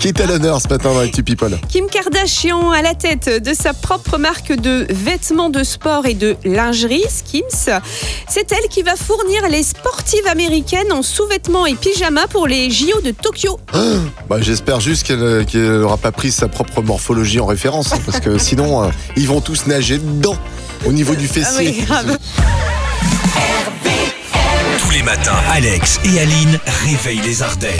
qui est à l'honneur ce matin dans Actu People. Kim Kardashian à la tête de sa propre marque de vêtements de sport et de lingerie, Skims. C'est elle qui va fournir les sportives américaines en sous-vêtements et pyjamas pour les JO de Tokyo. Ah, bah, J'espère juste qu'elle euh, n'aura pas pris sa propre morphologie en référence, hein, parce que sinon, euh, ils vont tous nager dedans, au niveau du Ah fessier. Tous les matins, Alex et Aline réveillent les Ardennes.